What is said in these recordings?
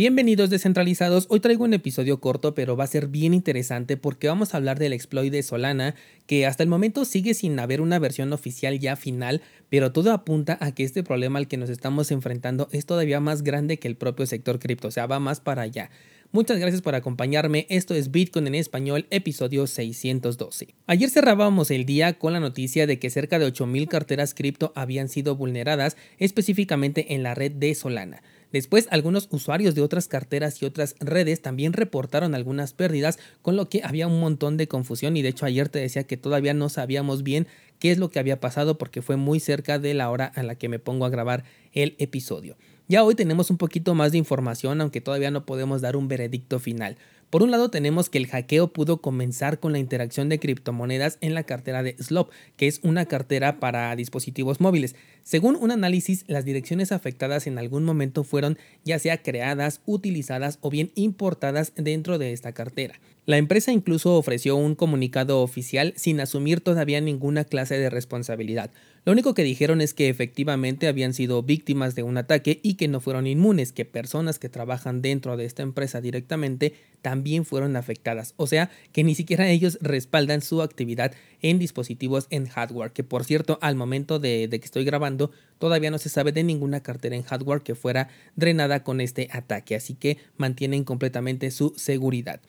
Bienvenidos descentralizados, hoy traigo un episodio corto pero va a ser bien interesante porque vamos a hablar del exploit de Solana que hasta el momento sigue sin haber una versión oficial ya final, pero todo apunta a que este problema al que nos estamos enfrentando es todavía más grande que el propio sector cripto, o sea, va más para allá. Muchas gracias por acompañarme, esto es Bitcoin en español, episodio 612. Ayer cerrábamos el día con la noticia de que cerca de 8.000 carteras cripto habían sido vulneradas, específicamente en la red de Solana. Después, algunos usuarios de otras carteras y otras redes también reportaron algunas pérdidas, con lo que había un montón de confusión y de hecho ayer te decía que todavía no sabíamos bien qué es lo que había pasado porque fue muy cerca de la hora a la que me pongo a grabar el episodio. Ya hoy tenemos un poquito más de información, aunque todavía no podemos dar un veredicto final. Por un lado tenemos que el hackeo pudo comenzar con la interacción de criptomonedas en la cartera de Slop, que es una cartera para dispositivos móviles. Según un análisis, las direcciones afectadas en algún momento fueron ya sea creadas, utilizadas o bien importadas dentro de esta cartera. La empresa incluso ofreció un comunicado oficial sin asumir todavía ninguna clase de responsabilidad. Lo único que dijeron es que efectivamente habían sido víctimas de un ataque y que no fueron inmunes, que personas que trabajan dentro de esta empresa directamente también fueron afectadas. O sea, que ni siquiera ellos respaldan su actividad en dispositivos en hardware, que por cierto, al momento de, que estoy grabando, todavía no se sabe de ninguna cartera en hardware que fuera drenada con este ataque, así que mantienen completamente su seguridad.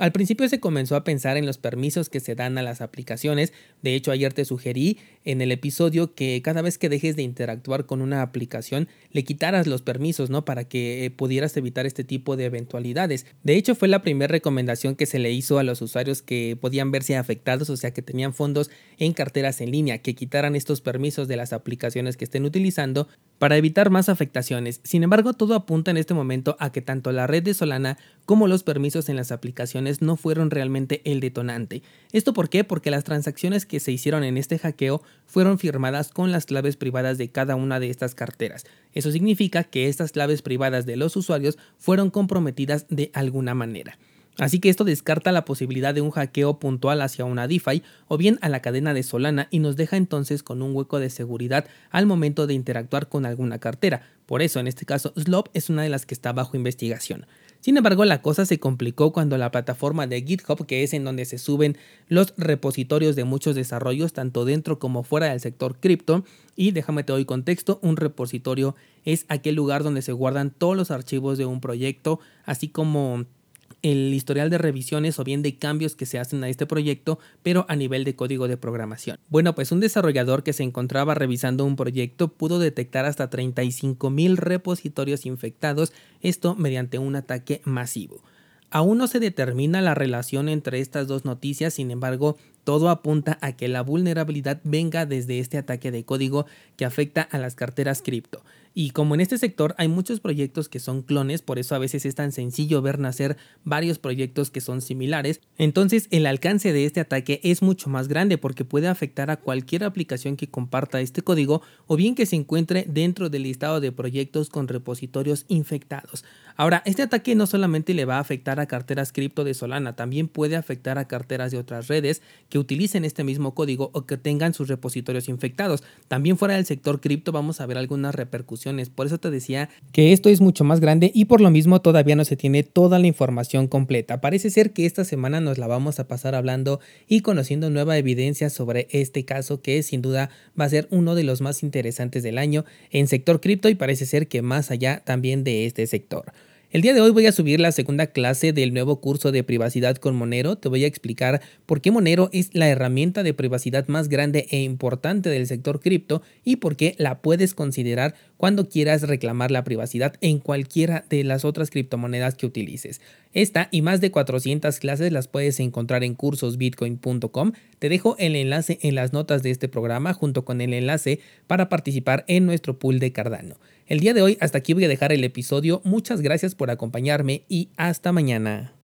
Al principio se comenzó a pensar en los permisos que se dan a las aplicaciones. De hecho, ayer te sugerí en el episodio que cada vez que dejes de interactuar con una aplicación, le quitaras los permisos, ¿no? Para que eh, pudieras evitar este tipo de eventualidades. De hecho, fue la primera recomendación que se le hizo a los usuarios que podían verse afectados, o sea, que tenían fondos en carteras en línea, que quitaran estos permisos de las aplicaciones que estén utilizando para evitar más afectaciones. Sin embargo, todo apunta en este momento a que tanto la red de Solana como los permisos en las aplicaciones no fueron realmente el detonante. ¿Esto por qué? Porque las transacciones que se hicieron en este hackeo fueron firmadas con las claves privadas de cada una de estas carteras. Eso significa que estas claves privadas de los usuarios fueron comprometidas de alguna manera. Así que esto descarta la posibilidad de un hackeo puntual hacia una DeFi o bien a la cadena de Solana y nos deja entonces con un hueco de seguridad al momento de interactuar con alguna cartera. Por eso en este caso Slop es una de las que está bajo investigación. Sin embargo, la cosa se complicó cuando la plataforma de GitHub, que es en donde se suben los repositorios de muchos desarrollos, tanto dentro como fuera del sector cripto, y déjame te doy contexto, un repositorio es aquel lugar donde se guardan todos los archivos de un proyecto, así como el historial de revisiones o bien de cambios que se hacen a este proyecto, pero a nivel de código de programación. Bueno, pues un desarrollador que se encontraba revisando un proyecto pudo detectar hasta 35 mil repositorios infectados, esto mediante un ataque masivo. Aún no se determina la relación entre estas dos noticias, sin embargo, todo apunta a que la vulnerabilidad venga desde este ataque de código que afecta a las carteras cripto. Y como en este sector hay muchos proyectos que son clones, por eso a veces es tan sencillo ver nacer varios proyectos que son similares, entonces el alcance de este ataque es mucho más grande porque puede afectar a cualquier aplicación que comparta este código o bien que se encuentre dentro del listado de proyectos con repositorios infectados. Ahora, este ataque no solamente le va a afectar a carteras cripto de Solana, también puede afectar a carteras de otras redes que utilicen este mismo código o que tengan sus repositorios infectados. También fuera del sector cripto vamos a ver algunas repercusiones por eso te decía que esto es mucho más grande y por lo mismo todavía no se tiene toda la información completa. Parece ser que esta semana nos la vamos a pasar hablando y conociendo nueva evidencia sobre este caso que sin duda va a ser uno de los más interesantes del año en sector cripto y parece ser que más allá también de este sector. El día de hoy voy a subir la segunda clase del nuevo curso de privacidad con Monero. Te voy a explicar por qué Monero es la herramienta de privacidad más grande e importante del sector cripto y por qué la puedes considerar cuando quieras reclamar la privacidad en cualquiera de las otras criptomonedas que utilices. Esta y más de 400 clases las puedes encontrar en cursosbitcoin.com. Te dejo el enlace en las notas de este programa junto con el enlace para participar en nuestro pool de Cardano. El día de hoy hasta aquí voy a dejar el episodio. Muchas gracias por acompañarme y hasta mañana.